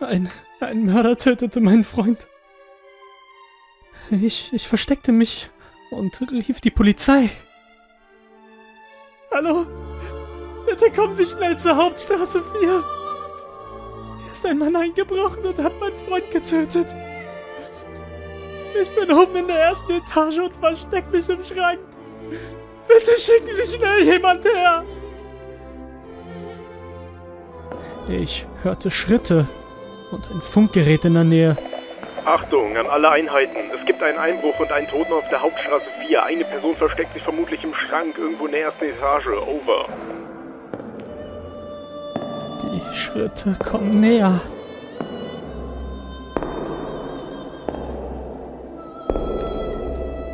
Ein, ein Mörder tötete meinen Freund. Ich, ich versteckte mich und rief die Polizei. Hallo? Bitte kommen Sie schnell zur Hauptstraße 4. Hier ist ein Mann eingebrochen und hat meinen Freund getötet. Ich bin oben in der ersten Etage und versteck mich im Schrank. Bitte schicken Sie schnell jemand her. Ich hörte Schritte und ein Funkgerät in der Nähe. Achtung an alle Einheiten. Es gibt einen Einbruch und einen Toten auf der Hauptstraße 4. Eine Person versteckt sich vermutlich im Schrank irgendwo in der ersten Etage. Over. Die Schritte kommen näher.